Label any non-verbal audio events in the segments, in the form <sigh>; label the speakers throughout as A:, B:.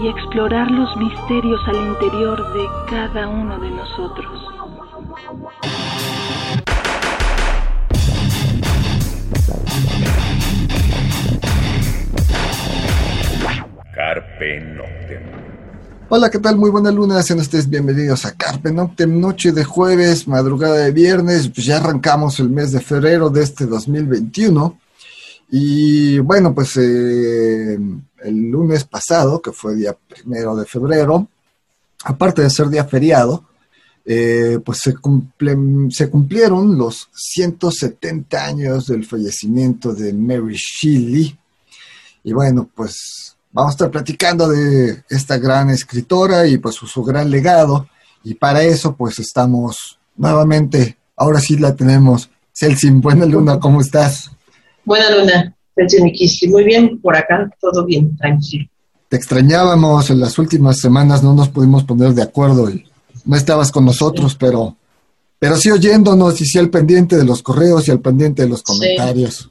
A: y explorar los misterios al interior de cada uno de nosotros.
B: Carpe Noctem.
C: Hola, ¿qué tal? Muy buena luna, sean ustedes bienvenidos a Carpe Noctem, noche de jueves, madrugada de viernes, pues ya arrancamos el mes de febrero de este 2021 y bueno, pues eh, el lunes pasado, que fue día primero de febrero, aparte de ser día feriado, eh, pues se, se cumplieron los 170 años del fallecimiento de Mary Shelley. Y bueno, pues vamos a estar platicando de esta gran escritora y pues su, gran legado. Y para eso pues estamos nuevamente, ahora sí la tenemos. Celsin, buena luna, ¿cómo estás?
D: Buena luna, muy bien, por acá todo bien, tranquilo.
C: Te extrañábamos en las últimas semanas, no nos pudimos poner de acuerdo y no estabas con nosotros, pero, pero sí oyéndonos y sí al pendiente de los correos y al pendiente de los comentarios.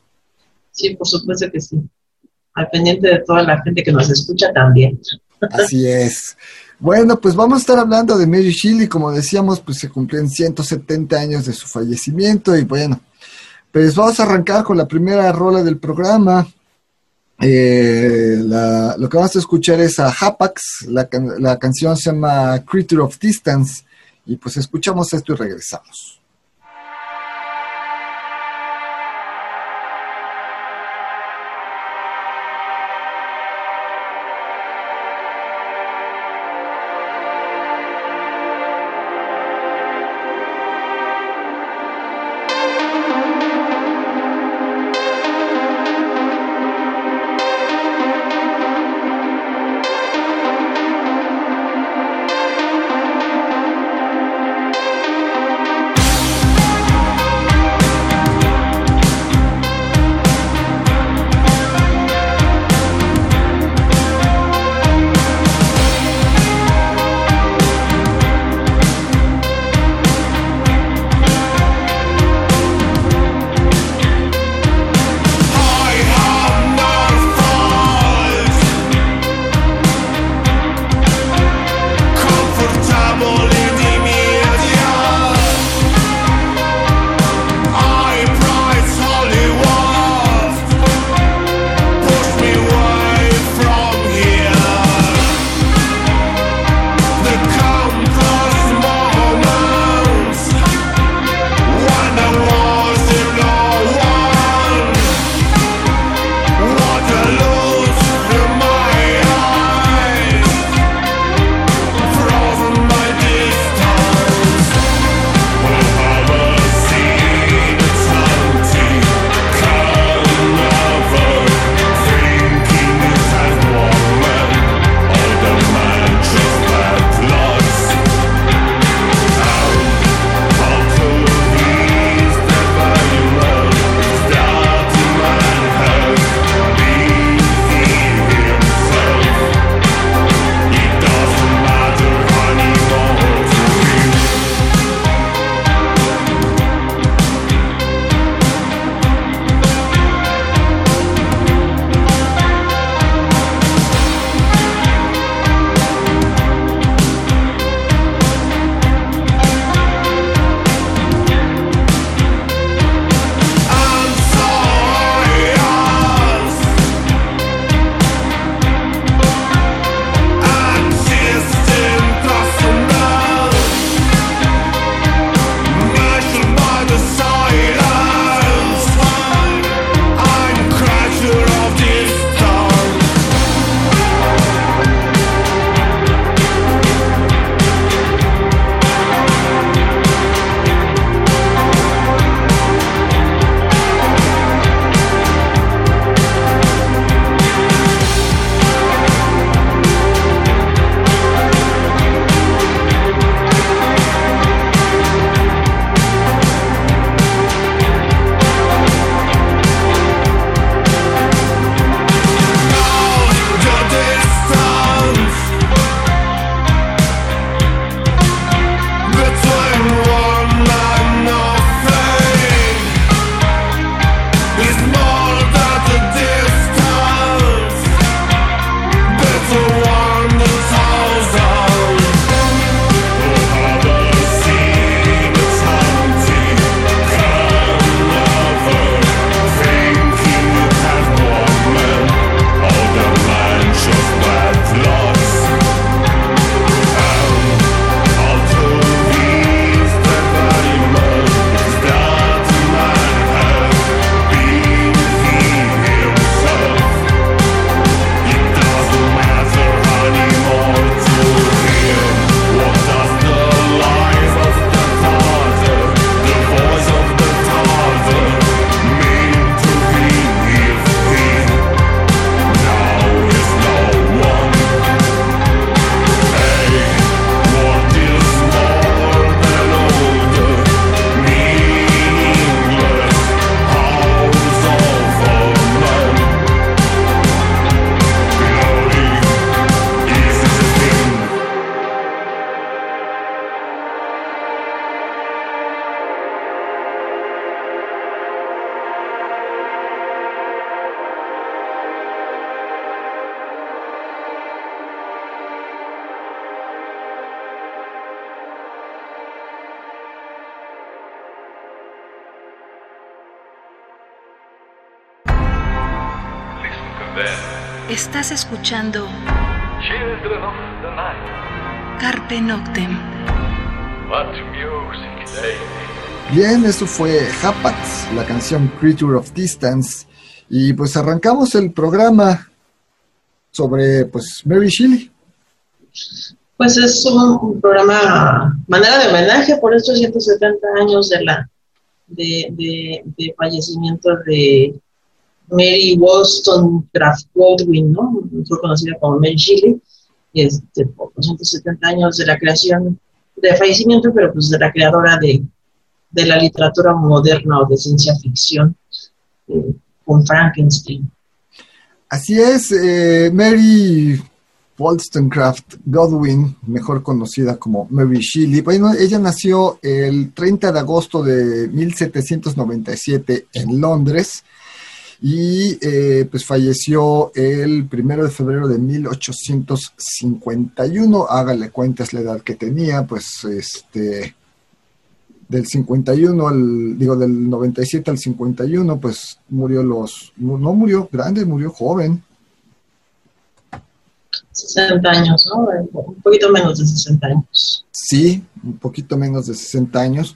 D: Sí, por supuesto que sí. Al pendiente de toda la gente que nos escucha también.
C: Así <laughs> es. Bueno, pues vamos a estar hablando de Mary Shelley, como decíamos, pues se cumplieron 170 años de su fallecimiento y bueno, pues vamos a arrancar con la primera rola del programa. Eh, lo que vamos a escuchar es a Hapax, la, la canción se llama Creature of Distance, y pues escuchamos esto y regresamos.
A: Carpe Noctem.
C: Bien, eso fue Hapats, la canción Creature of Distance. Y pues arrancamos el programa sobre pues Mary Shelley.
D: Pues es un programa, manera de homenaje por estos 170 años de la de, de fallecimiento de Mary Wollstonecraft Goldwyn, ¿no? Fue conocida como Mary Shelley, este, por 270 años de la creación, de fallecimiento, pero pues de la creadora de, la literatura moderna o de ciencia ficción, eh, con Frankenstein.
C: Así es, eh, Mary Wollstonecraft Godwin, mejor conocida como Mary Shelley. Bueno, ella nació el 30 de agosto de 1797 en Londres y eh, pues falleció el primero de febrero de 1851. Hágale cuentas la edad que tenía, pues este del 51 al digo del 97 al 51, pues murió los no murió grande, murió joven.
D: 60 años, ¿no? Un poquito menos de 60 años.
C: Sí, un poquito menos de 60 años.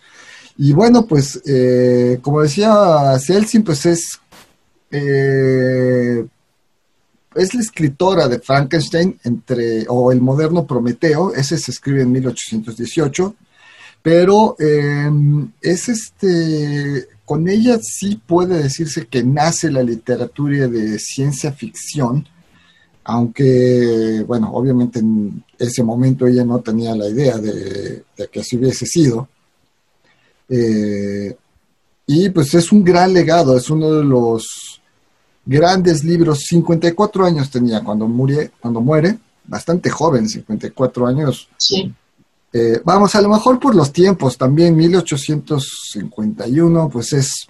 C: Y bueno, pues eh, como decía Celsin, pues es eh, es la escritora de Frankenstein entre, o el moderno Prometeo, ese se escribe en 1818, pero em, es este, con ella sí puede decirse que nace la literatura de ciencia ficción, aunque, bueno, obviamente en ese momento ella no tenía la idea de, que así hubiese sido. Eh, y pues es un gran legado, es uno de los grandes libros, 54 años tenía cuando, muere, cuando muere, bastante joven, 54 años.
D: Sí.
C: Eh, vamos, a lo mejor por los tiempos también, 1851, pues es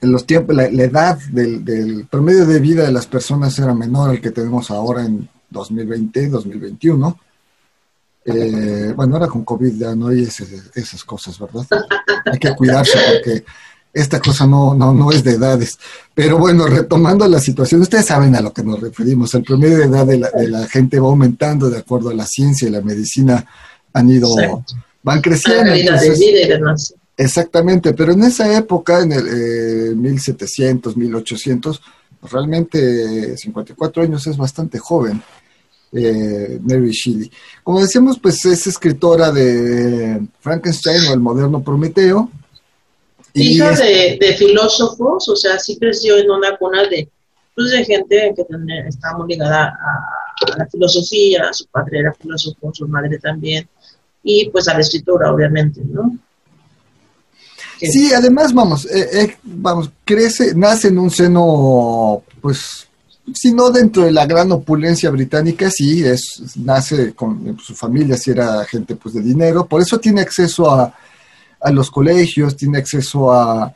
C: en los tiempos, la, edad del, promedio de vida de las personas era menor al que tenemos ahora en 2020, 2021. Eh, bueno, ahora con COVID ya no hay esas cosas, ¿verdad? Hay que cuidarse porque esta cosa no, no, no es de edades. Pero bueno, retomando la situación, ustedes saben a lo que nos referimos. El promedio de edad de la, de la gente va aumentando de acuerdo a la ciencia y la medicina han ido, van creciendo. exactamente, pero en esa época, en el eh, 1700, 1800, realmente 54 años es bastante joven. Eh, Mary Shelley. Como decíamos, pues es escritora de Frankenstein o el moderno Prometeo,
D: Hija de, filósofos, o sea, sí creció en una cuna de, pues, de gente que estaba muy ligada a, la filosofía, su padre era filósofo, su madre también, y pues a la escritura, obviamente, ¿no?
C: Sí, además, vamos, eh, eh, vamos, crece, nace en un seno, pues, si no dentro de la gran opulencia británica, sí, es, nace con su familia, si era gente pues de dinero, por eso tiene acceso a, a los colegios, tiene acceso a,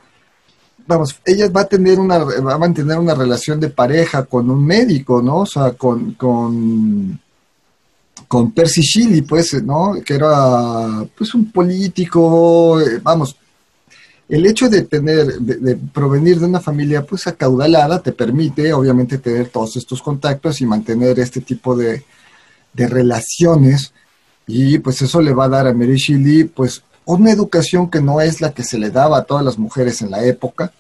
C: vamos, ella va a tener una, va a mantener una relación de pareja con un médico, ¿no? O sea, con, con, con Percy Shelley, pues, ¿no? Que era, pues, un político, eh, vamos, el hecho de tener, de, provenir de una familia, pues, acaudalada, te permite, obviamente, tener todos estos contactos y mantener este tipo de, de relaciones, y, pues, eso le va a dar a Mary Shelley, pues, una educación que no es la que se le daba a todas las mujeres en la época,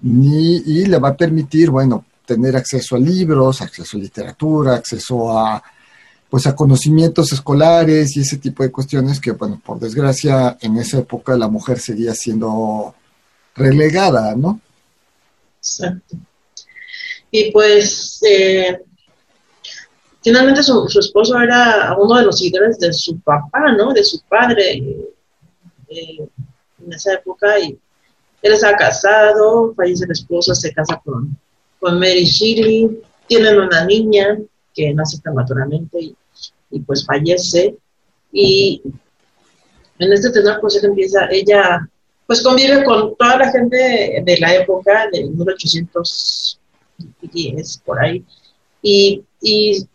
C: ni, y le va a permitir, bueno, tener acceso a libros, acceso a literatura, acceso a, pues a conocimientos escolares y ese tipo de cuestiones que, bueno, por desgracia, en esa época la mujer seguía siendo relegada, ¿no?
D: Exacto. Y pues, eh, finalmente su, su, esposo era uno de los seguidores de su papá, ¿no? De su padre. En esa época y él está casado, fallece la esposa, se casa con, con Mary Shirley, tienen una niña que nace prematuramente y, y pues fallece y en este tenor pues ella empieza, ella pues convive con toda la gente de la época del 1810 por ahí y, y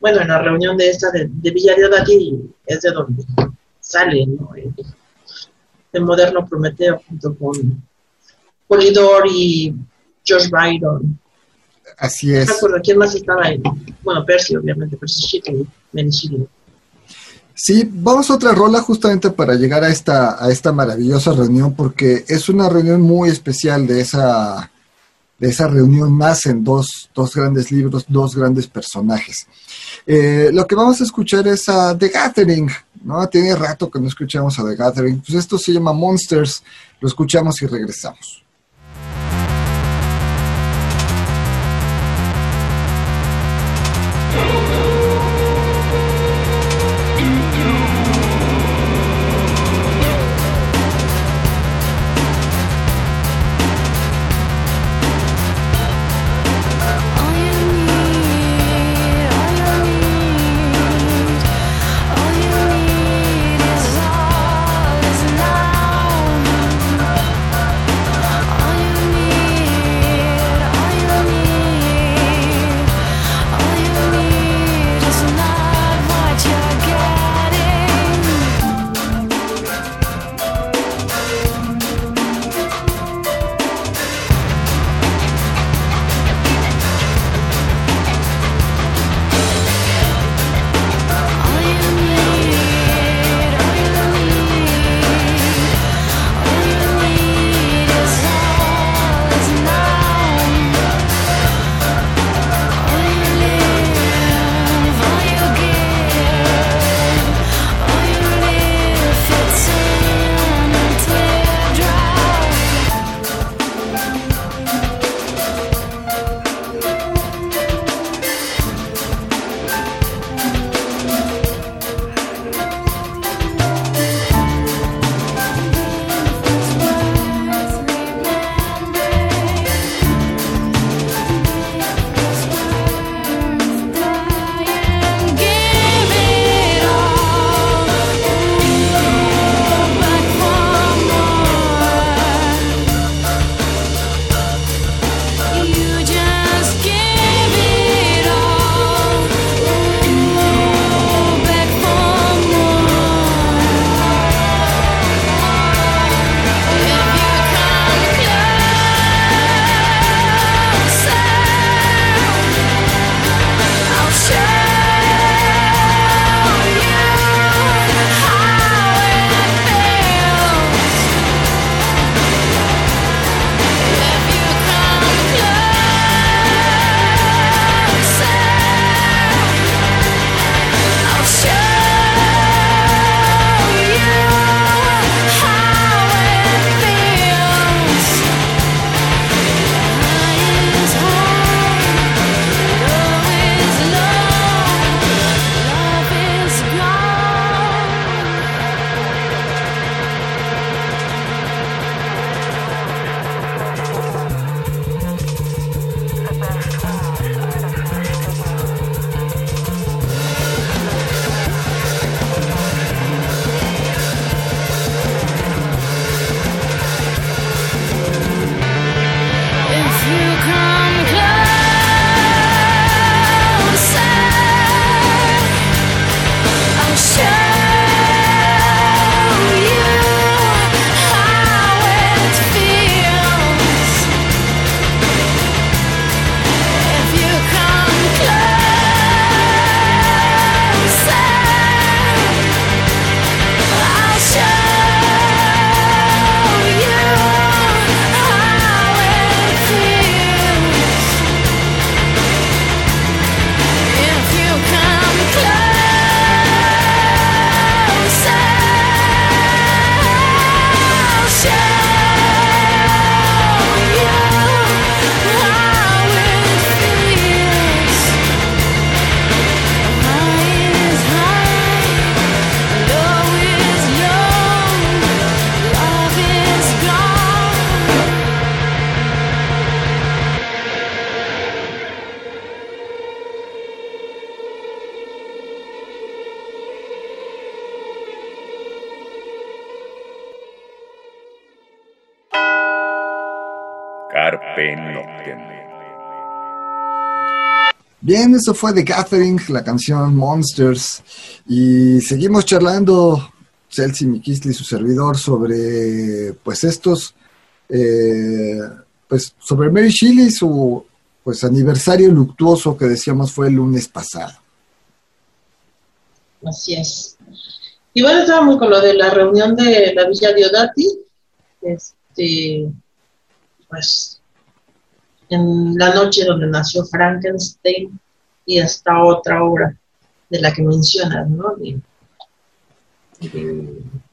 D: bueno en la reunión de esta de, de Villa de es de donde sale ¿no? el, moderno Prometeo junto con Polidor y George Byron.
E: Así es.
D: No quién más estaba ahí. Bueno, Percy, obviamente, Percy Shelley.
E: Sí, vamos a otra rola justamente para llegar a esta, a esta maravillosa reunión, porque es una reunión muy especial de esa, de esa reunión nacen dos, dos grandes libros, dos grandes personajes. Eh, lo que vamos a escuchar es a The Gathering, ¿no? Tiene rato que no escuchamos a The Gathering. Pues esto se llama Monsters, lo escuchamos y regresamos. Bien, eso fue The Gathering, la canción Monsters. Y seguimos charlando, Chelsea Mikisli y su servidor, sobre pues estos, eh, pues sobre Mary Shelley, su,
C: pues aniversario luctuoso que decíamos fue el lunes pasado.
D: Así es. Y bueno, estábamos con lo de la reunión de la Villa Diodati, este, pues, en la noche donde nació Frankenstein y hasta otra obra de la que mencionas, ¿no?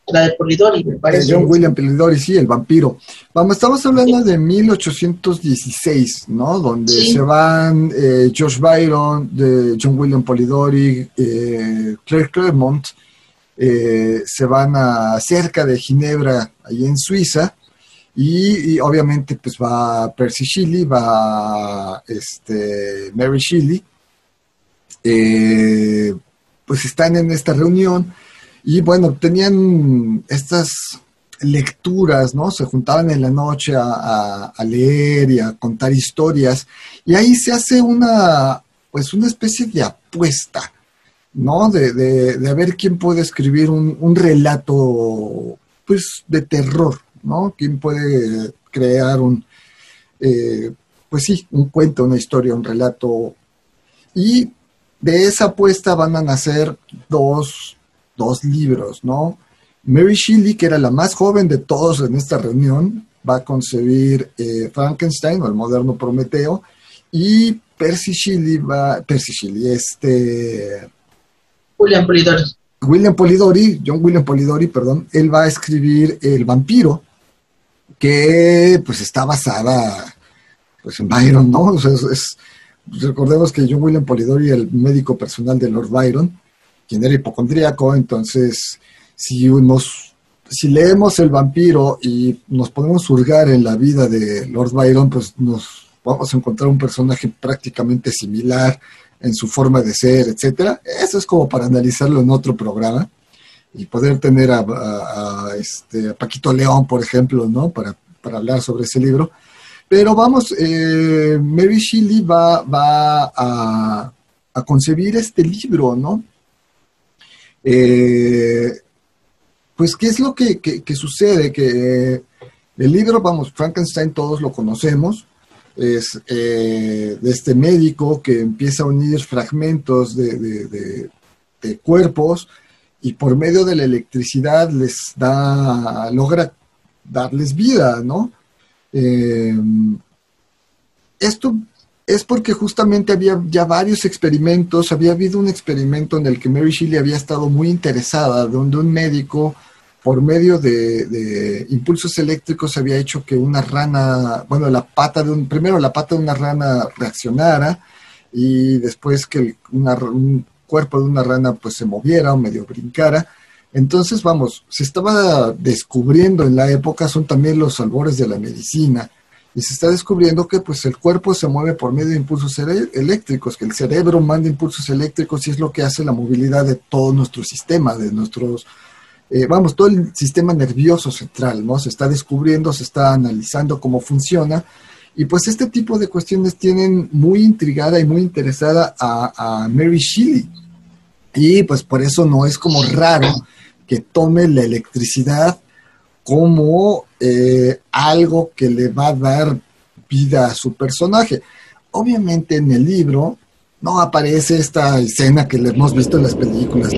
D: la de Polidori, me parece.
C: John William Polidori, sí, el vampiro. Vamos, estamos hablando de 1816, ¿no? Donde se van eh, George Byron, de John William Polidori, eh, Claire Claremont, eh, se van a cerca de Ginebra, ahí en Suiza, y, obviamente pues va Percy Shelley, va este, Mary Shelley, pues están en esta reunión y bueno, tenían estas lecturas, ¿no? Se juntaban en la noche a, leer y a contar historias, y ahí se hace una, pues una especie de apuesta, ¿no? De, de, ver quién puede escribir un, relato, pues, de terror, ¿no? Quién puede crear un, eh, pues sí, un cuento, una historia, un relato. Y de esa apuesta van a nacer dos dos libros, ¿no? Mary Shelley, que era la más joven de todos en esta reunión, va a concebir eh, Frankenstein o el moderno Prometeo, y Percy Shelley va, Percy Shelley, este...
D: William Polidori.
C: William Polidori, John William Polidori, perdón, él va a escribir El vampiro, que pues está basada pues en Byron, ¿no? recordemos que John William Polidori, el médico personal de Lord Byron, quien era hipocondríaco, entonces si, si leemos El vampiro y nos podemos hurgar en la vida de Lord Byron, pues nos vamos a encontrar un personaje prácticamente similar en su forma de ser, etcétera. Eso es como para analizarlo en otro programa y poder tener a, este, Paquito León, por ejemplo, ¿no? Para, hablar sobre ese libro. Pero vamos, eh, Mary Shelley va, va a, concebir este libro, ¿no? Eh, pues, ¿qué es lo que, sucede? Que el libro, vamos, Frankenstein todos lo conocemos, es eh, de este médico que empieza a unir fragmentos de, cuerpos y por medio de la electricidad les da, logra darles vida, ¿no? Eh, esto es porque justamente había ya varios experimentos, había habido un experimento en el que Mary Shelley había estado muy interesada, donde un médico, por medio de, impulsos eléctricos, había hecho que una rana, bueno, la pata de un, primero la pata de una rana reaccionara y después que un cuerpo de una rana pues se moviera o medio brincara. Entonces, vamos, se estaba descubriendo en la época, son también los albores de la medicina y se está descubriendo que pues el cuerpo se mueve por medio de impulsos eléctricos, que el cerebro manda impulsos eléctricos y es lo que hace la movilidad de todo nuestro sistema, de nuestros, eh, vamos, todo el sistema nervioso central, ¿no? Se está descubriendo, se está analizando cómo funciona y pues este tipo de cuestiones tienen muy intrigada y muy interesada a, a Mary Shelley y pues por eso no es como raro que tome la electricidad como eh, algo que le va a dar vida a su personaje. Obviamente en el libro no aparece esta escena que le hemos visto en las películas.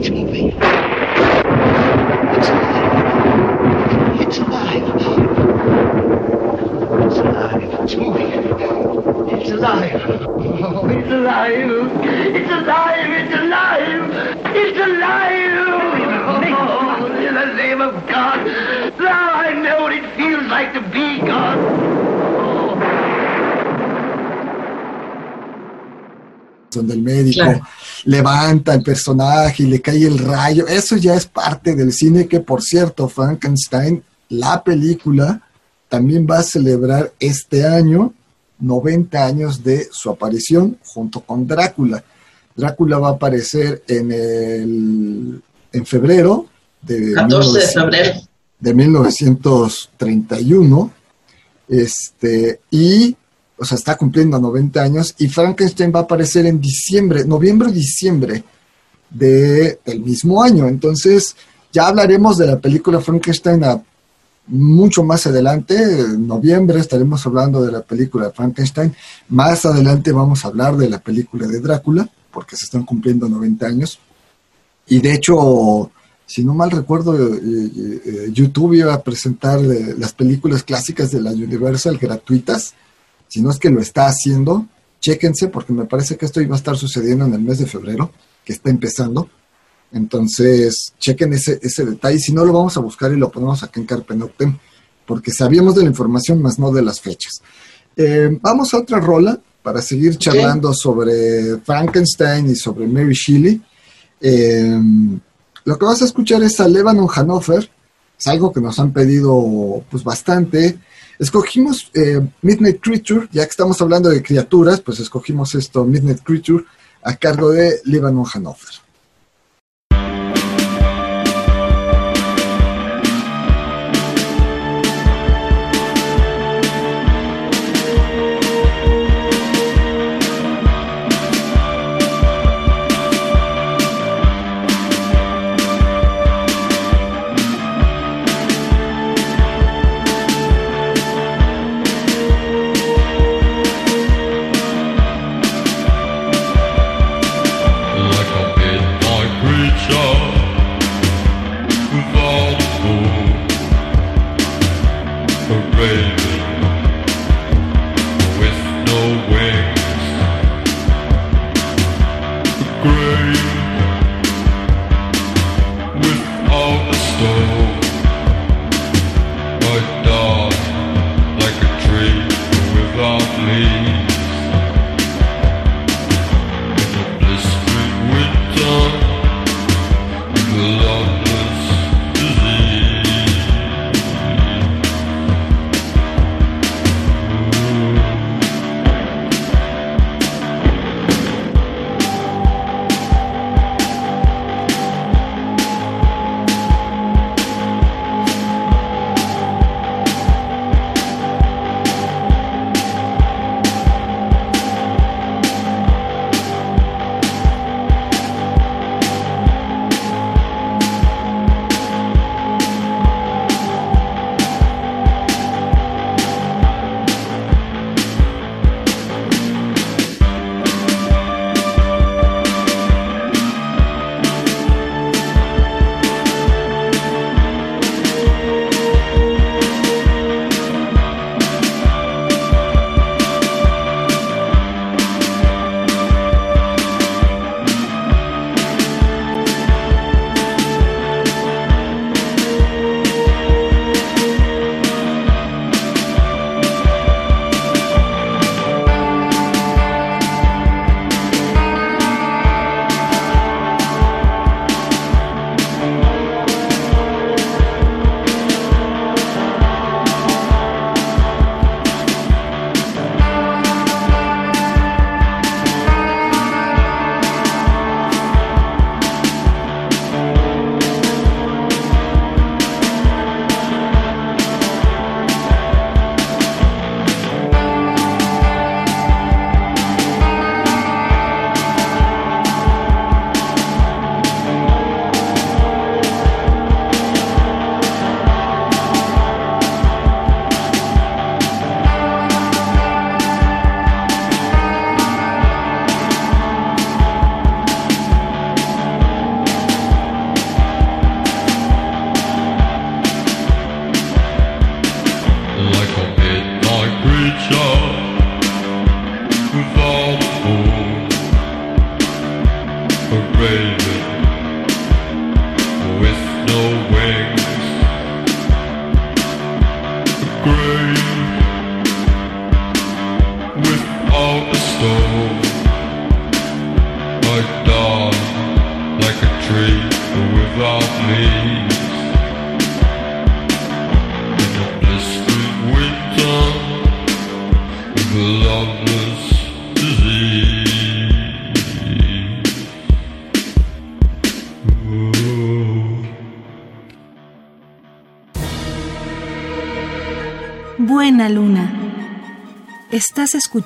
C: Donde el médico levanta el personaje y le cae el rayo. Eso ya es parte del cine que, por cierto, Frankenstein, la película, también va a celebrar este año 90 años de su aparición junto con Drácula. Drácula va a aparecer en el en febrero
D: de 14 de febrero
C: de 1931 este y o sea, está cumpliendo 90 años, y Frankenstein va a aparecer en diciembre, noviembre diciembre de, del mismo año. Entonces, ya hablaremos de la película Frankenstein mucho más adelante, en noviembre, estaremos hablando de la película Frankenstein. Más adelante vamos a hablar de la película de Drácula, porque se están cumpliendo 90 años. Y de hecho, si no mal recuerdo, eh, eh, YouTube iba a presentar eh, las películas clásicas de la Universal gratuitas. Si no es que lo está haciendo, chéquense, porque me parece que esto iba a estar sucediendo en el mes de febrero, que está empezando. Entonces, chequen ese, ese detalle. Si no, lo vamos a buscar y lo ponemos aquí en Carpe porque sabíamos de la información, más no de las fechas. Eh, vamos a otra rola para seguir charlando sobre Frankenstein y sobre Mary Shelley. Eh, lo que vas a escuchar es a Lebanon Hanover, es algo que nos han pedido pues bastante. Escogimos eh, Midnight Creature, ya que estamos hablando de criaturas, pues escogimos esto, Midnight Creature, a cargo de Lebanon Hanover.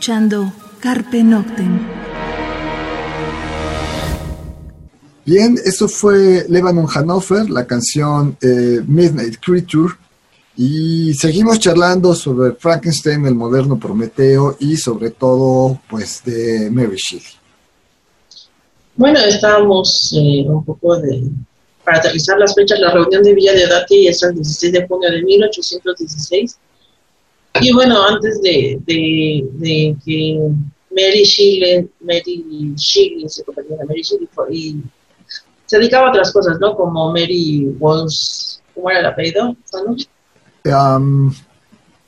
A: Escuchando Carpe Noctem.
C: Bien, eso fue Lebanon Hanover, la canción eh, Midnight Creature. Y seguimos charlando sobre Frankenstein, el moderno Prometeo y sobre todo, pues, de Mary Shelley.
D: Bueno, estábamos eh, un poco de, para aterrizar las fechas, la reunión de Villa de Dati es el 16 de junio de 1816. Y bueno, antes de, de, que Mary Shelley, Mary Shelley se Mary Shelley y se dedicaba a otras cosas, ¿no? Como Mary Walls, ¿cómo era el apellido?
C: Um,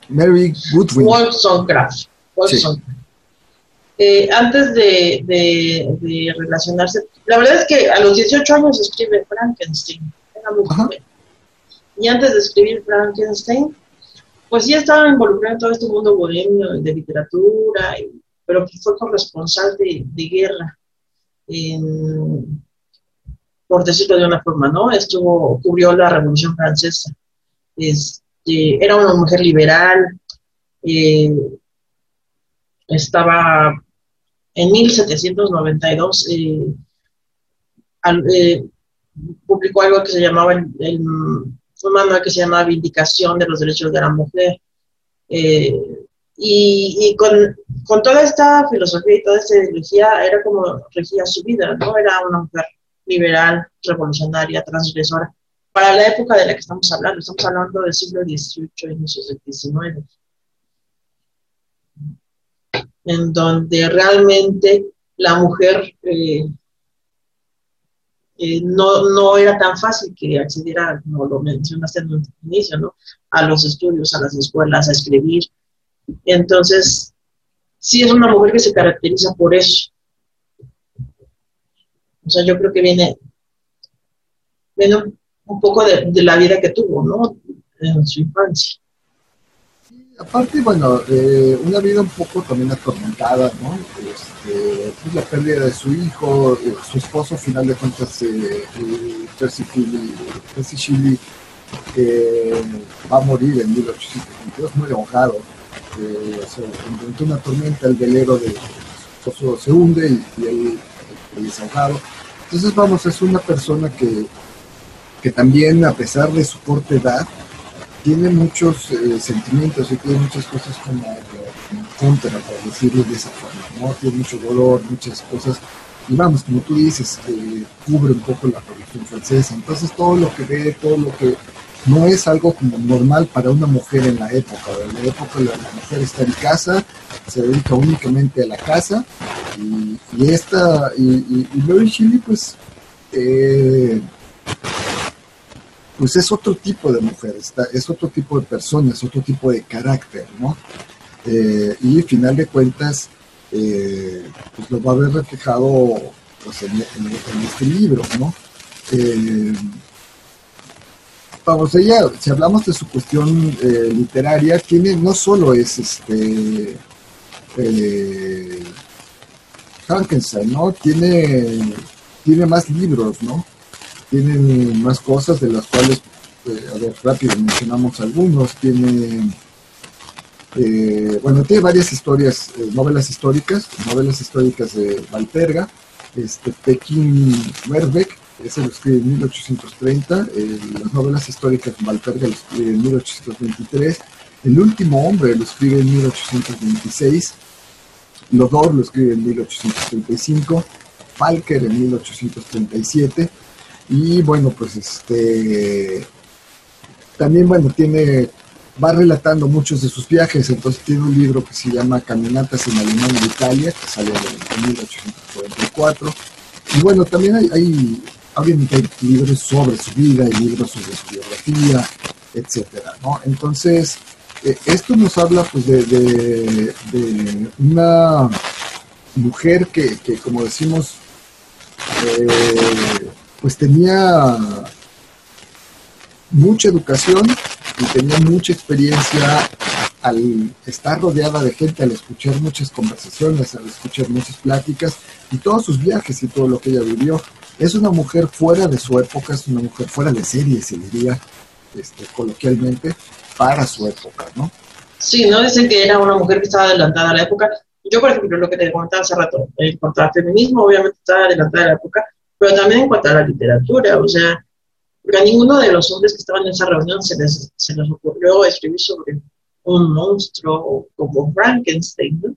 C: Mary Goodwin.
D: Wollstonecraft. Eh, antes de, de, relacionarse, la verdad es que a los 18 años escribe Frankenstein, era muy joven. Y antes de escribir Frankenstein, pues sí estaba involucrado en todo este mundo bohemio de literatura, pero fue corresponsal de, guerra, por decirlo de una forma, ¿no? Estuvo, cubrió la Revolución Francesa. Este, era una mujer liberal, eh, estaba en 1792 eh, eh, publicó algo que se llamaba el un manual que se llamaba Vindicación de los Derechos de la Mujer. Eh, y, con, con, toda esta filosofía y toda esta ideología era como regía su vida, ¿no? Era una mujer liberal, revolucionaria, transgresora. Para la época de la que estamos hablando, estamos hablando del siglo XVIII, inicios del XIX en donde realmente la mujer eh, eh, no, no era tan fácil que accediera, como lo mencionaste en un inicio, ¿no? a los estudios, a las escuelas, a escribir. Entonces, sí es una mujer que se caracteriza por eso. O sea, yo creo que viene, un poco de, de la vida que tuvo, ¿no? En su infancia.
C: Aparte, bueno, eh, una vida un poco también atormentada, ¿no? Este, pues la pérdida de su hijo, eh, su esposo, al final de cuentas, eh, Percy, Shelley, va a morir en 1822, muy enojado. Eh, se una tormenta, el velero de su esposo se hunde y, él, es ahogado. Entonces, vamos, es una persona que, que también, a pesar de su corta edad, tiene muchos eh, sentimientos y tiene muchas cosas como, como contra, por decirlo de esa forma, ¿no? Tiene mucho dolor, muchas cosas. Y vamos, como tú dices, eh, cubre un poco la religión francesa. Entonces todo lo que ve, todo lo que no es algo como normal para una mujer en la época. En la época la, mujer está en casa, se dedica únicamente a la casa y, esta, y, y, y Mary Shelley pues eh, pues es otro tipo de mujer, es otro tipo de persona, es otro tipo de carácter, ¿no? Eh, y al final de cuentas, eh, pues lo va a haber reflejado pues, en, este libro, ¿no? Eh, vamos, ella, si hablamos de su cuestión literaria, tiene, no solo es este Frankenstein, ¿no? Tiene, tiene más libros, ¿no? Tienen más cosas de las cuales, eh, a ver, rápido mencionamos algunos, tiene, eh, bueno, tiene varias historias, eh, novelas históricas, novelas históricas de Valperga, este, Pekín Werbeck, ese lo escribe en 1830, las novelas históricas de Valperga lo escribe en 1823, El último hombre lo escribe en 1826, Lodor lo escribe en 1835, Falker en 1837, y bueno, pues este también bueno, tiene va relatando muchos de sus viajes, entonces tiene un libro que se llama Caminatas en Alemania e Italia, que salió en 1844. Y bueno, también hay, hay obviamente hay libros sobre su vida, hay libros sobre su biografía, etcétera, ¿no? Entonces, eh, esto nos habla pues de, de, una mujer que, que como decimos, eh, pues tenía mucha educación y tenía mucha experiencia al estar rodeada de gente, al escuchar muchas conversaciones, al escuchar muchas pláticas y todos sus viajes y todo lo que ella vivió. Es una mujer fuera de su época, es una mujer fuera de serie, se diría este, coloquialmente, para su época, ¿no?
D: Sí, ¿no? Dicen que era una mujer que estaba adelantada a la época. Yo, por ejemplo, lo que te comentaba hace rato, en cuanto al feminismo, obviamente estaba adelantada a la época, pero también en cuanto a la literatura, o sea, Porque a ninguno de los hombres que estaban en esa reunión se les, se les ocurrió escribir sobre un monstruo como Frankenstein.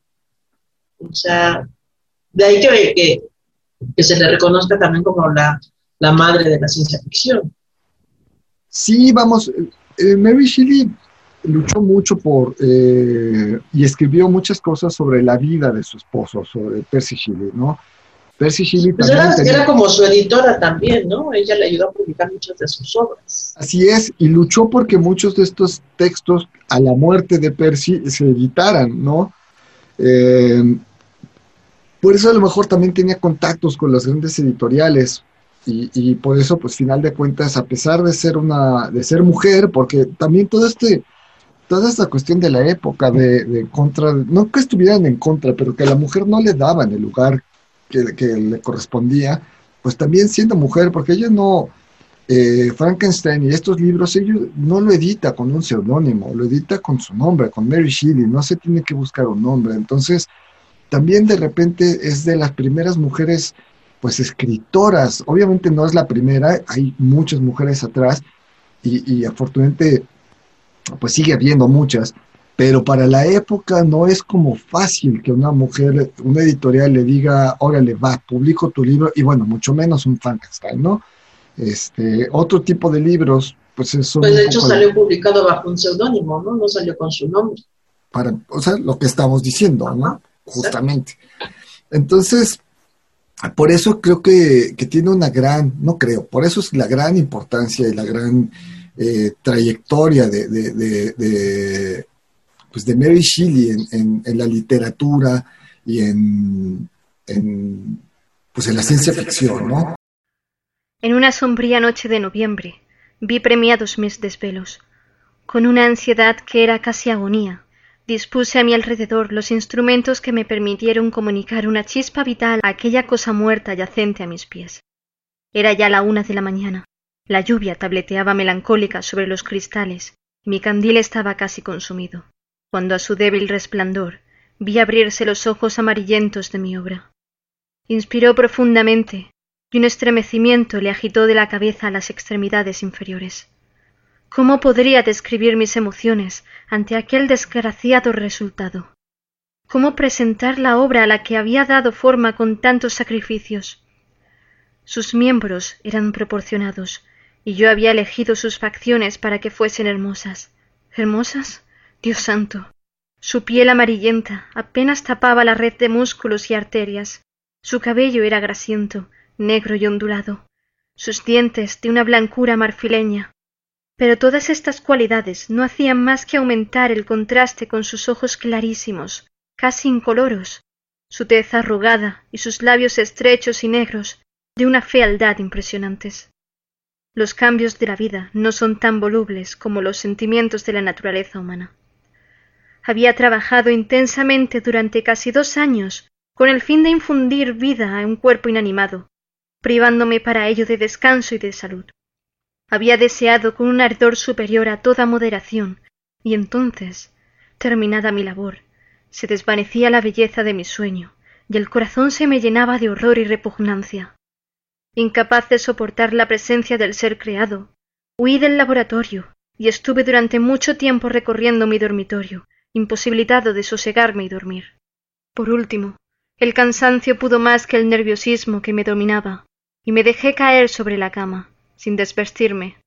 D: O sea, de ahí que, que, se le reconozca también como la, la madre de la ciencia ficción.
C: Sí, vamos, eh, Mary Shelley luchó mucho por eh, y escribió muchas cosas sobre la vida de su esposo, sobre Percy Shelley, ¿no?
D: Percy Shelley pues era, como su editora también, ¿no? Ella le ayudó a publicar muchas de sus obras.
C: Así es, y luchó porque muchos de estos textos a la muerte de Percy se editaran, ¿no? Eh, por eso a lo mejor también tenía contactos con las grandes editoriales, y, por eso, pues, final de cuentas, a pesar de ser una, de ser mujer, porque también todo este, toda esta cuestión de la época de, contra, no que estuvieran en contra, pero que a la mujer no le daban el lugar que, le correspondía, pues también siendo mujer, porque ella no, eh, Frankenstein y estos libros, ellos no lo edita con un seudónimo, lo edita con su nombre, con Mary Shelley, no se tiene que buscar un nombre. Entonces, también de repente es de las primeras mujeres pues escritoras. Obviamente no es la primera, hay muchas mujeres atrás y, afortunadamente pues sigue habiendo muchas, pero para la época no es como fácil que una mujer, una editorial le diga, órale, va, publico tu libro, y bueno, mucho menos un Frankenstein, ¿no? Este, otro tipo de libros, pues eso.
D: Pues de hecho salió publicado bajo un seudónimo, ¿no? No salió con su nombre.
C: Para, o sea, lo que estamos diciendo, ¿no? Justamente. Entonces, por eso creo que, tiene una gran, no creo, por eso es la gran importancia y la gran eh, trayectoria de, de, pues de Mary Shelley en, la literatura y en, pues en la ciencia ficción, ¿no?
B: En una sombría noche de noviembre vi premiados mis desvelos, con una ansiedad que era casi agonía Dispuse a mi alrededor los instrumentos que me permitieron comunicar una chispa vital a aquella cosa muerta yacente a mis pies. Era ya la una de la mañana. La lluvia tableteaba melancólica sobre los cristales y mi candil estaba casi consumido, cuando a su débil resplandor vi abrirse los ojos amarillentos de mi obra. Inspiró profundamente y un estremecimiento le agitó de la cabeza a las extremidades inferiores. ¿Cómo podría describir mis emociones ante aquel desgraciado resultado? ¿Cómo presentar la obra a la que había dado forma con tantos sacrificios? Sus miembros eran proporcionados, y yo había elegido sus facciones para que fuesen hermosas. ¿Hermosas? Dios santo. Su piel amarillenta apenas tapaba la red de músculos y arterias. Su cabello era grasiento, negro y ondulado. Sus dientes de una blancura marfileña, pero todas estas cualidades no hacían más que aumentar el contraste con sus ojos clarísimos, casi incoloros, su tez arrugada y sus labios estrechos y negros, de una fealdad impresionantes. Los cambios de la vida no son tan volubles como los sentimientos de la naturaleza humana. Había trabajado intensamente durante casi dos años con el fin de infundir vida a un cuerpo inanimado, privándome para ello de descanso y de salud había deseado con un ardor superior a toda moderación, y entonces, terminada mi labor, se desvanecía la belleza de mi sueño, y el corazón se me llenaba de horror y repugnancia. Incapaz de soportar la presencia del ser creado, huí del laboratorio y estuve durante mucho tiempo recorriendo mi dormitorio, imposibilitado de sosegarme y dormir. Por último, el cansancio pudo más que el nerviosismo que me dominaba, y me dejé caer sobre la cama, sin desvestirme,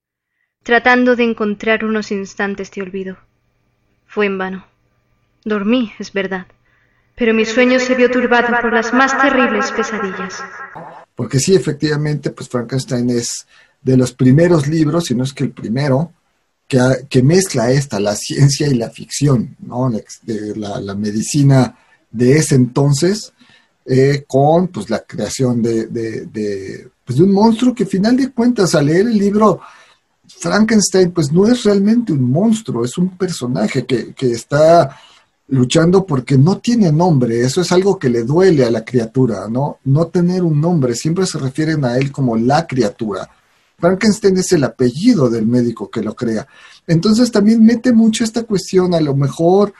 B: tratando de encontrar unos instantes de olvido. Fue en vano. Dormí, es verdad, pero mi sueño se vio turbado por las más terribles pesadillas.
C: Porque sí, efectivamente, pues Frankenstein es de los primeros libros, si no es que el primero, que, que mezcla esta, la ciencia y la ficción, ¿no? la, medicina de ese entonces, eh, con pues, la creación de, de, pues, de un monstruo que, al final de cuentas, al leer el libro Frankenstein, pues no es realmente un monstruo, es un personaje que, que está luchando porque no tiene nombre, eso es algo que le duele a la criatura, ¿no? No tener un nombre, siempre se refieren a él como la criatura. Frankenstein es el apellido del médico que lo crea. Entonces también mete mucho esta cuestión, a lo mejor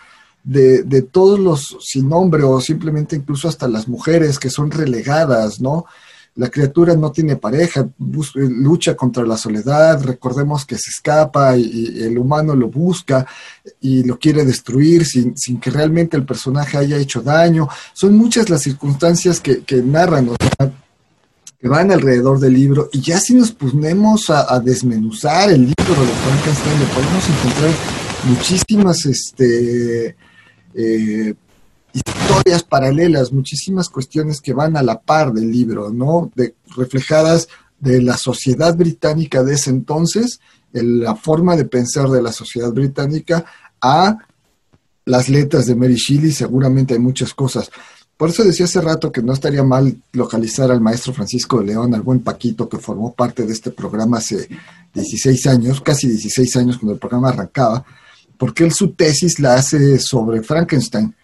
C: de, todos los sin nombre o simplemente incluso hasta las mujeres que son relegadas, ¿no? la criatura no tiene pareja, lucha contra la soledad, recordemos que se escapa y, el humano lo busca y lo quiere destruir sin, que realmente el personaje haya hecho daño. Son muchas las circunstancias que, narran, que van alrededor del libro y ya si nos ponemos a, desmenuzar el libro de Frankenstein, le podemos encontrar muchísimas este, eh, historias paralelas, muchísimas cuestiones que van a la par del libro, ¿no? De, reflejadas de la sociedad británica de ese entonces, la forma de pensar de la sociedad británica a las letras de Mary Shelley, seguramente hay muchas cosas. Por eso decía hace rato que no estaría mal localizar al maestro Francisco de León, al buen Paquito, que formó parte de este programa hace 16 años, casi 16 años cuando el programa arrancaba, porque él su tesis la hace sobre Frankenstein.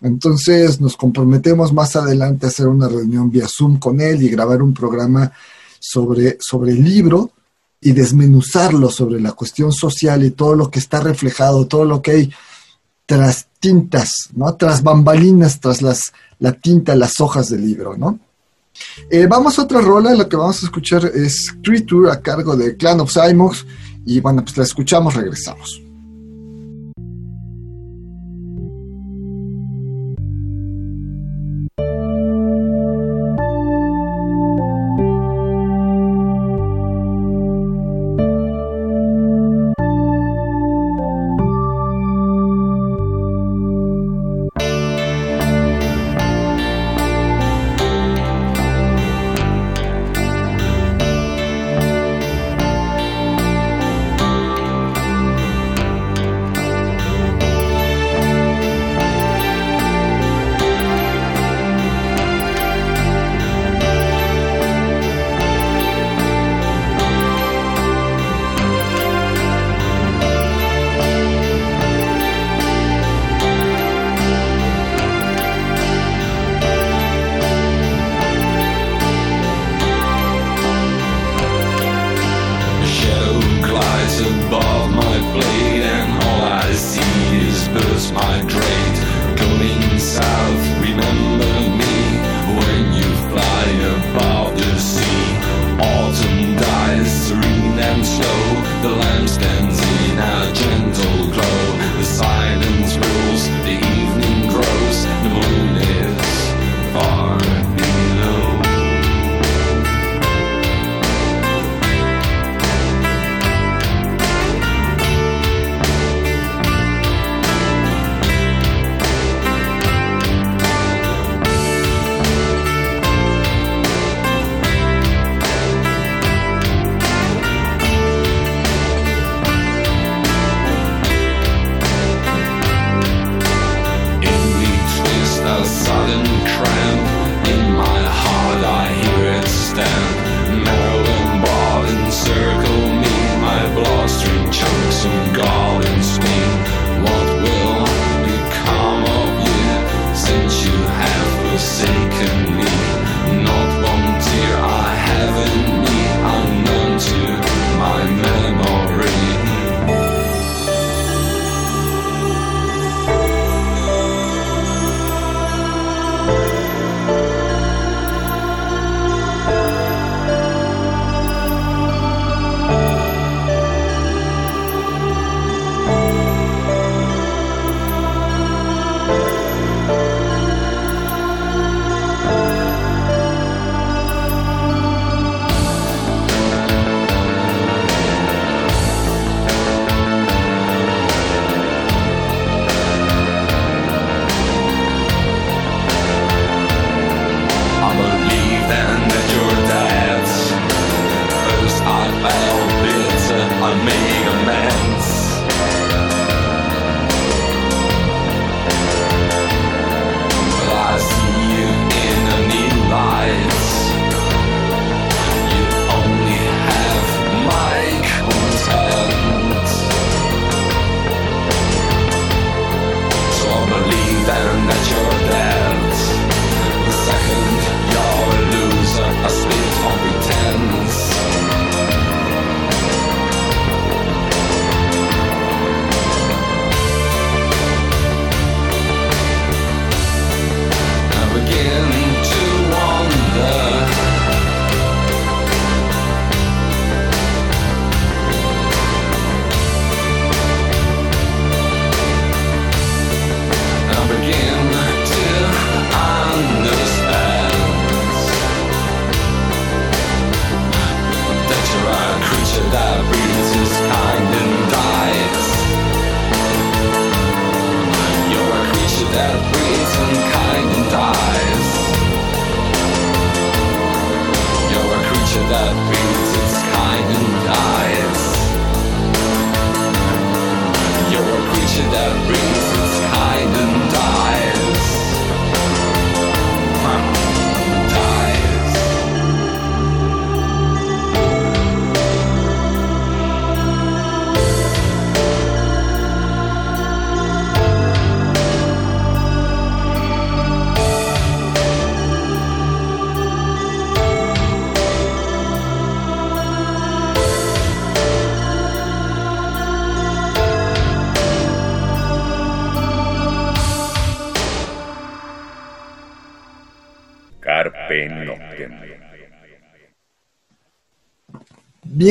C: Entonces nos comprometemos más adelante a hacer una reunión vía Zoom con él y grabar un programa sobre, sobre el libro y desmenuzarlo sobre la cuestión social y todo lo que está reflejado, todo lo que hay tras tintas, ¿no? Tras bambalinas, tras las, la tinta, las hojas del libro, ¿no? Eh, vamos a otra rola, lo que vamos a escuchar es Creature a cargo de Clan of Cymox y bueno, pues la escuchamos, regresamos.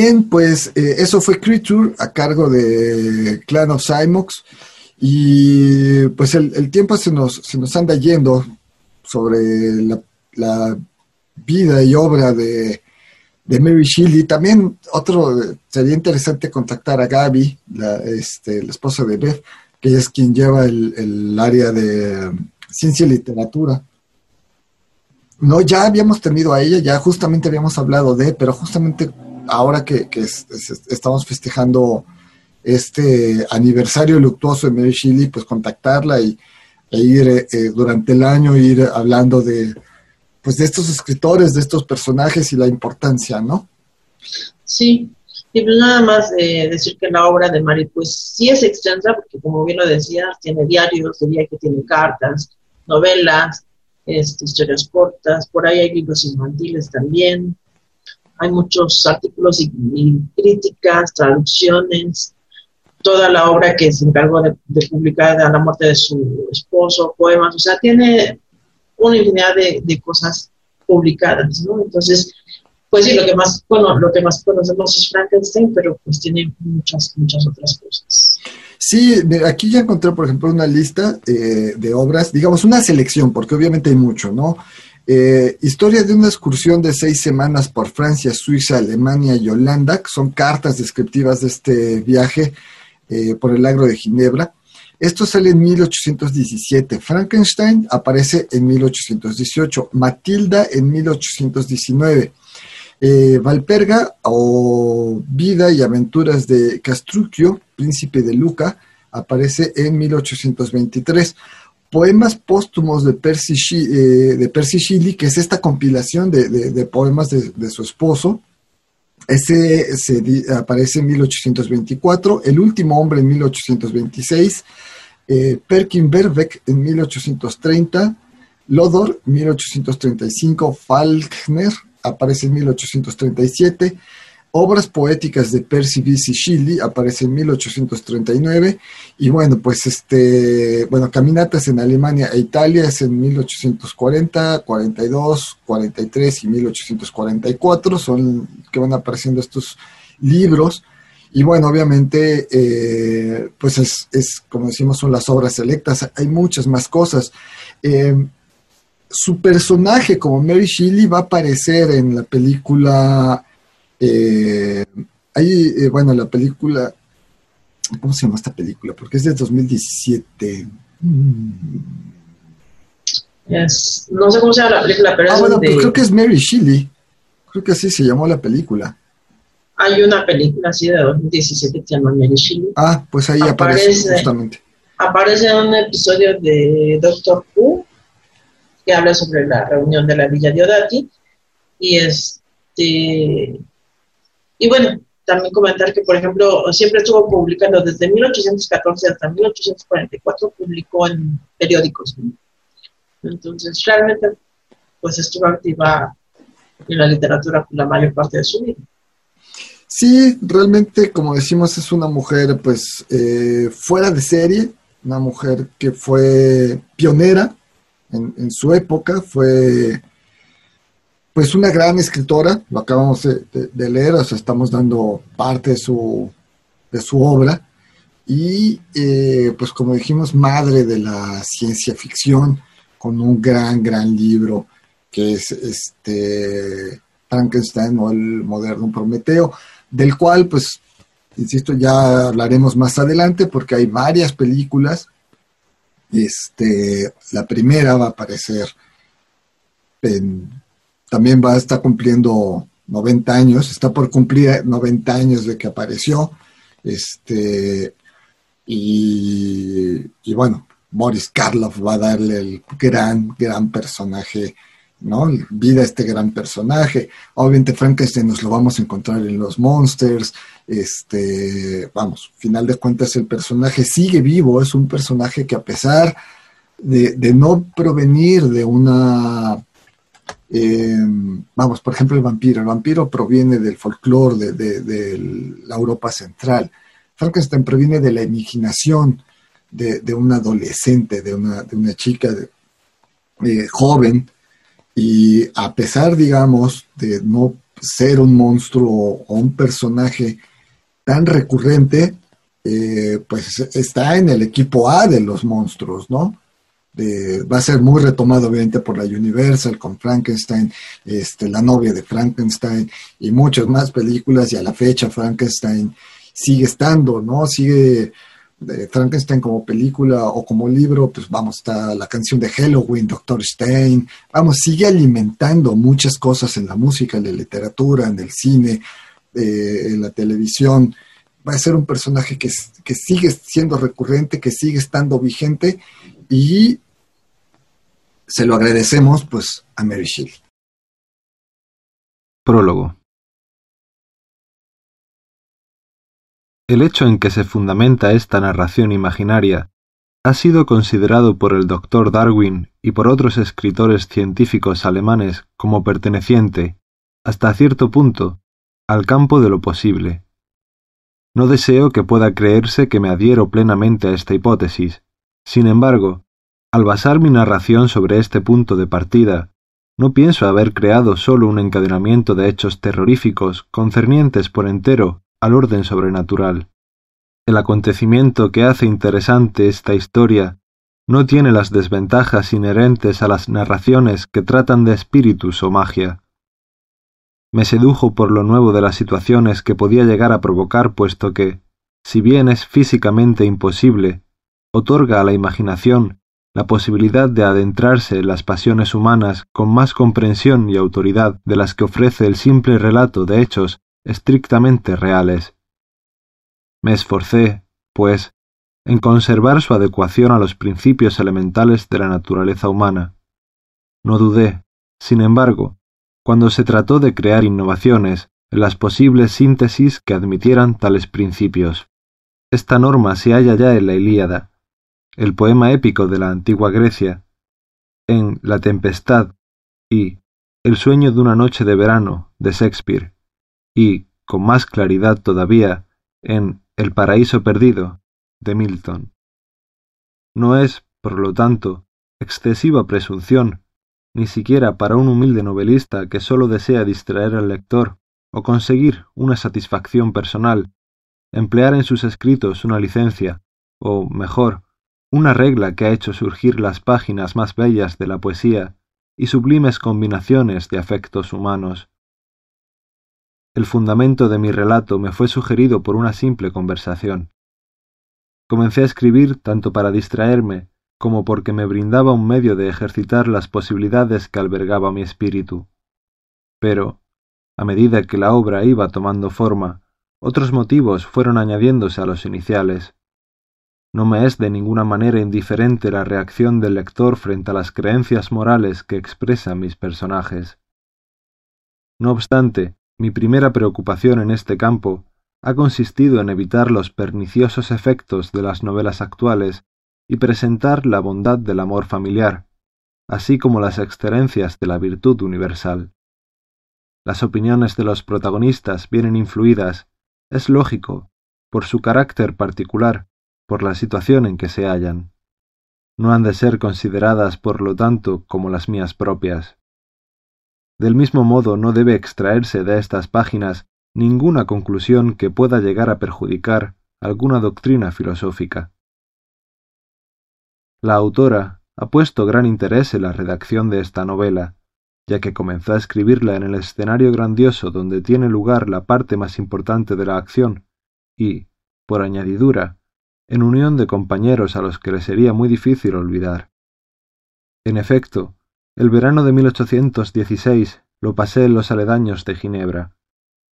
C: Bien, pues eh, eso fue Creature a cargo de Clan of Cymox. Y pues el, tiempo se nos, se nos anda yendo sobre la, vida y obra de, Mary Shelley. También otro, sería interesante contactar a Gaby, la, este, la esposa de Beth, que es quien lleva el, área de ciencia y literatura. No, ya habíamos tenido a ella, ya justamente habíamos hablado de, pero justamente ahora que, estamos festejando este aniversario luctuoso de Mary Shelley, pues contactarla y, e ir eh, durante el año, ir hablando de, pues de estos escritores, de estos personajes y la importancia, ¿no?
D: Sí, y pues nada más de decir que la obra de Mary, pues sí es extensa, porque como bien lo decías, tiene diarios, diría que tiene cartas, novelas, este, historias cortas, por ahí hay libros infantiles también, hay muchos artículos y, críticas, traducciones, toda la obra que se encargó de, publicar a la muerte de su esposo, poemas, o sea, tiene una infinidad de, cosas publicadas, ¿no? Entonces, pues sí, lo que más, bueno, lo que más conocemos es Frankenstein, pero pues tiene muchas, muchas otras cosas.
C: Sí, aquí ya encontré, por ejemplo, una lista eh, de obras, digamos, una selección, porque obviamente hay mucho, ¿no? Eh, historia de una excursión de seis semanas por Francia, Suiza, Alemania y Holanda, que son cartas descriptivas de este viaje eh, por el agro de Ginebra. Esto sale en 1817. Frankenstein aparece en 1818. Matilda en 1819. Eh, Valperga o Vida y Aventuras de Castruccio, príncipe de Luca, aparece en 1823. Poemas póstumos de Percy, eh, de Percy Shelley, que es esta compilación de, poemas de, su esposo. Ese se, aparece en 1824, El último hombre en 1826, eh, Perkin Verbeck en 1830, Lodor 1835, Falkner aparece en 1837, Obras poéticas de Percy Bysshe Shelley aparece en 1839 y bueno, pues este, bueno, Caminatas en Alemania e Italia es en 1840, 42, 43 y 1844 son que van apareciendo estos libros y bueno, obviamente eh, pues es, como decimos son las obras selectas, hay muchas más cosas. Eh, su personaje como Mary Shelley va a aparecer en la película eh, hay, eh, bueno, la película, ¿cómo se llama esta película? Porque es de 2017.
D: no sé cómo se llama la película, pero
C: ah,
D: es
C: bueno, pues creo que es Mary Shelley. Creo que así se llamó la película.
D: Hay una película así de 2017 que se llama Mary Shelley.
C: Ah, pues ahí aparece, justamente.
D: Aparece en un episodio de Doctor Who que habla sobre la reunión de la Villa Diodati y este y bueno, también comentar que, por ejemplo, siempre estuvo publicando desde 1814 hasta 1844, publicó en periódicos. Entonces, realmente, pues estuvo activa en la literatura la mayor parte de su vida.
C: Sí, realmente, como decimos, es una mujer, pues, eh, fuera de serie, una mujer que fue pionera en, en su época, fue pues una gran escritora, lo acabamos de, leer, o sea, estamos dando parte de su, de su obra, y eh, pues como dijimos, madre de la ciencia ficción, con un gran, gran libro que es este Frankenstein o el moderno Prometeo, del cual pues, insisto, ya hablaremos más adelante porque hay varias películas. Este, la primera va a aparecer en también va a estar cumpliendo 90 años, está por cumplir 90 años de que apareció. Este, y, bueno, Boris Karloff va a darle el gran, gran personaje, ¿no? Vida a este gran personaje. Obviamente Frankenstein nos lo vamos a encontrar en los Monsters. Este, vamos, final de cuentas el personaje sigue vivo, es un personaje que a pesar de, de no provenir de una eh, vamos, por ejemplo, el vampiro. El vampiro proviene del folclore de, la Europa central. Frankenstein proviene de la imaginación de, un adolescente, de una, de una chica eh, joven. Y a pesar, digamos, de no ser un monstruo o un personaje tan recurrente, eh, pues está en el equipo A de los monstruos, ¿no? Va a ser muy retomado obviamente por la Universal con Frankenstein, este, la novia de Frankenstein y muchas más películas y a la fecha Frankenstein sigue estando, ¿no? Sigue de Frankenstein como película o como libro, pues vamos, está la canción de Halloween, Doctor Stein, vamos, sigue alimentando muchas cosas en la música, en la literatura, en el cine, eh, en la televisión. Va a ser un personaje que sigue siendo recurrente, que sigue estando vigente y se lo agradecemos pues a Mary.
F: Prólogo. El hecho en que se fundamenta esta narración imaginaria ha sido considerado por el doctor Darwin y por otros escritores científicos alemanes como perteneciente, hasta cierto punto, al campo de lo posible. No deseo que pueda creerse que me adhiero plenamente a esta hipótesis. Sin embargo, al basar mi narración sobre este punto de partida, no pienso haber creado solo un encadenamiento de hechos terroríficos concernientes por entero al orden sobrenatural. El acontecimiento que hace interesante esta historia no tiene las desventajas inherentes a las narraciones que tratan de espíritus o magia. Me sedujo por lo nuevo de las situaciones que podía llegar a provocar, puesto que, si bien es físicamente imposible, otorga a la imaginación la posibilidad de adentrarse en las pasiones humanas con más comprensión y autoridad de las que ofrece el simple relato de hechos estrictamente reales. Me esforcé, pues, en conservar su adecuación a los principios elementales de la naturaleza humana. No dudé, sin embargo, cuando se trató de crear innovaciones en las posibles síntesis que admitieran tales principios. Esta norma se halla ya en la Ilíada, el poema épico de la antigua Grecia, en La Tempestad y El sueño de una noche de verano de Shakespeare, y, con más claridad todavía, en El paraíso perdido de Milton. No es, por lo tanto, excesiva presunción, ni siquiera para un humilde novelista que sólo desea distraer al lector o conseguir una satisfacción personal, emplear en sus escritos una licencia, o mejor, una regla que ha hecho surgir las páginas más bellas de la poesía y sublimes combinaciones de afectos humanos. El fundamento de mi relato me fue sugerido por una simple conversación. Comencé a escribir tanto para distraerme como porque me brindaba un medio de ejercitar las posibilidades que albergaba mi espíritu. Pero, a medida que la obra iba tomando forma, otros motivos fueron añadiéndose a los iniciales. No me es de ninguna manera indiferente la reacción del lector frente a las creencias morales que expresan mis personajes. No obstante, mi primera preocupación en este campo ha consistido en evitar los perniciosos efectos de las novelas actuales y presentar la bondad del amor familiar, así como las excelencias de la virtud universal. Las opiniones de los protagonistas vienen influidas, es lógico, por su carácter particular, por la situación en que se hallan. No han de ser consideradas, por lo tanto, como las mías propias. Del mismo modo no debe extraerse de estas páginas ninguna conclusión que pueda llegar a perjudicar alguna doctrina filosófica. La autora ha puesto gran interés en la redacción de esta novela, ya que comenzó a escribirla en el escenario grandioso donde tiene lugar la parte más importante de la acción, y, por añadidura, en unión de compañeros a los que le sería muy difícil olvidar. En efecto, el verano de 1816 lo pasé en los aledaños de Ginebra.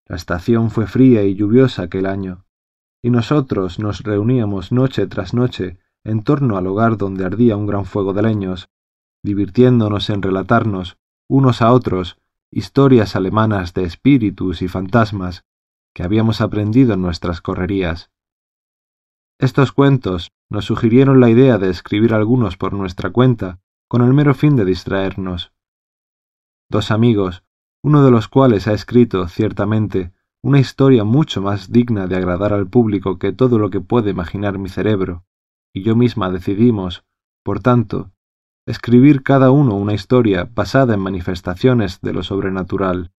F: La estación fue fría y lluviosa aquel año, y nosotros nos reuníamos noche tras noche en torno al hogar donde ardía un gran fuego de leños, divirtiéndonos en relatarnos, unos a otros, historias alemanas de espíritus y fantasmas que habíamos aprendido en nuestras correrías. Estos cuentos nos sugirieron la idea de escribir algunos por nuestra cuenta, con el mero fin de distraernos. Dos amigos, uno de los cuales ha escrito, ciertamente, una historia mucho más digna de agradar al público que todo lo que puede imaginar mi cerebro, y yo misma decidimos, por tanto, escribir cada uno una historia basada en manifestaciones de lo sobrenatural.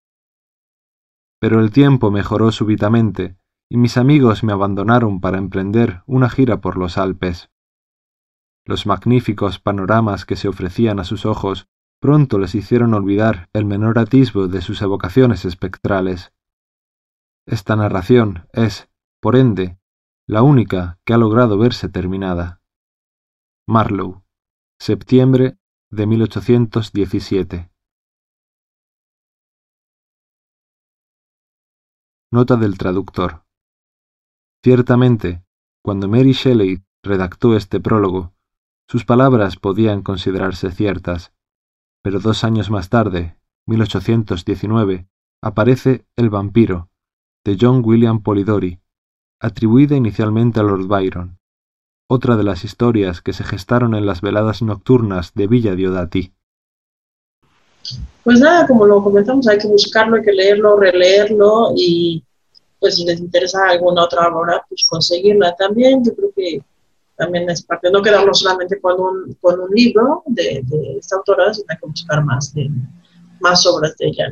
F: Pero el tiempo mejoró súbitamente, y mis amigos me abandonaron para emprender una gira por los Alpes. Los magníficos panoramas que se ofrecían a sus ojos pronto les hicieron olvidar el menor atisbo de sus evocaciones espectrales. Esta narración es, por ende, la única que ha logrado verse terminada. Marlowe, septiembre de 1817. Nota del traductor. Ciertamente, cuando Mary Shelley redactó este prólogo, sus palabras podían considerarse ciertas, pero dos años más tarde, 1819, aparece El vampiro, de John William Polidori, atribuida inicialmente a Lord Byron, otra de las historias que se gestaron en las veladas nocturnas de Villa Diodati.
D: Pues nada, como lo comentamos, hay que buscarlo, hay que leerlo, releerlo y pues si les interesa alguna otra obra, pues conseguirla también. Yo creo que también es parte, no quedarnos solamente con un, con un libro de, esta autora, sino que buscar más, de, más obras de ella.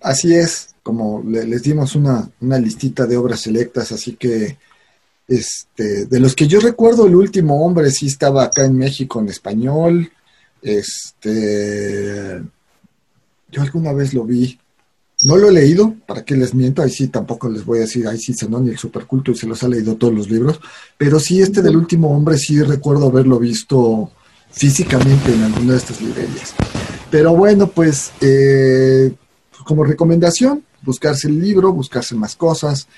C: Así es, como les dimos una, una listita de obras selectas, así que este, de los que yo recuerdo, El último hombre sí estaba acá en México en español. Este, yo alguna vez lo vi, no lo he leído, ¿para qué les miento? Ahí sí tampoco les voy a decir, ahí sí Zenón y el superculto y se los ha leído todos los libros, pero sí este del último hombre sí recuerdo haberlo visto físicamente en alguna de estas librerías. Pero bueno, pues eh, como recomendación, buscarse el libro, buscarse más cosas,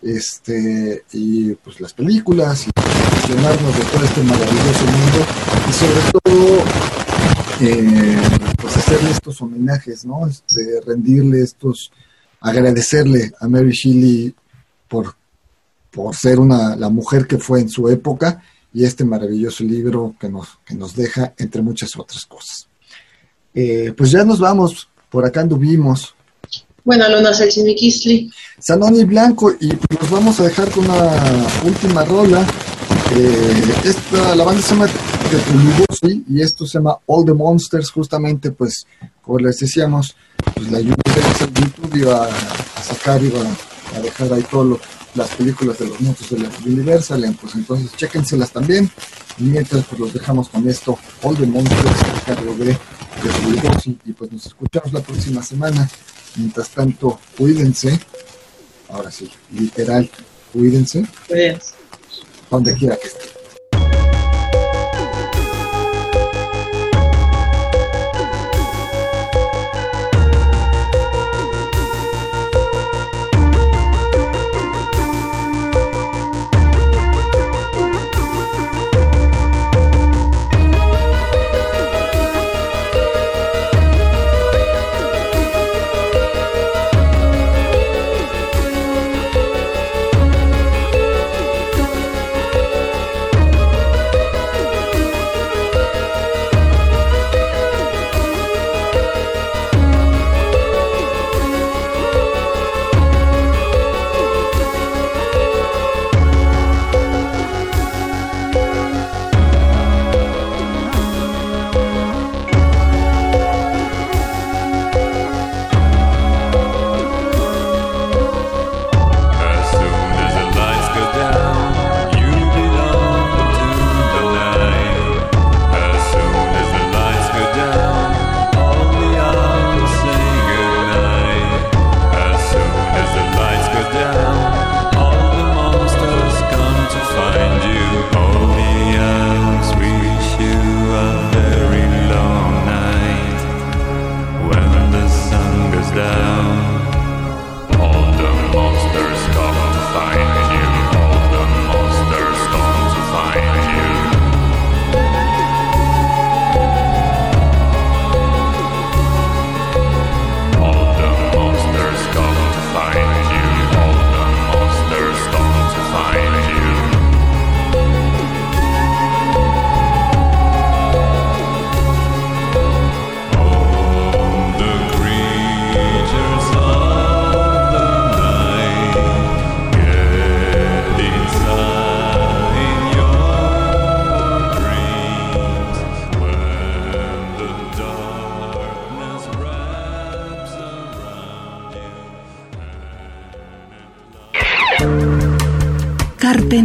C: este, y pues las películas, y llenarnos de todo este maravilloso mundo, y sobre todo eh, pues hacerle estos homenajes, ¿no? Este, rendirle estos, agradecerle a Mary Shelley por, por ser una, la mujer que fue en su época y este maravilloso libro que nos, que nos deja, entre muchas otras cosas. Eh, pues ya nos vamos, por acá anduvimos.
D: Bueno, Luna.
C: Sanoni Blanco, y pues nos vamos a dejar con una última rola. Eh, esta, la banda se llama y esto se llama All the Monsters, justamente pues como les decíamos, pues la YouTube iba a sacar, iba a dejar ahí todas las películas de los monstruos de la Universal, pues entonces chéquenselas también, mientras pues los dejamos con esto, All the Monsters, a cargo de, y pues nos escuchamos la próxima semana, mientras tanto, cuídense, ahora sí, literal, cuídense,
D: cuídense.
C: Donde quiera que estén.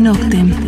A: Carpe Noctem.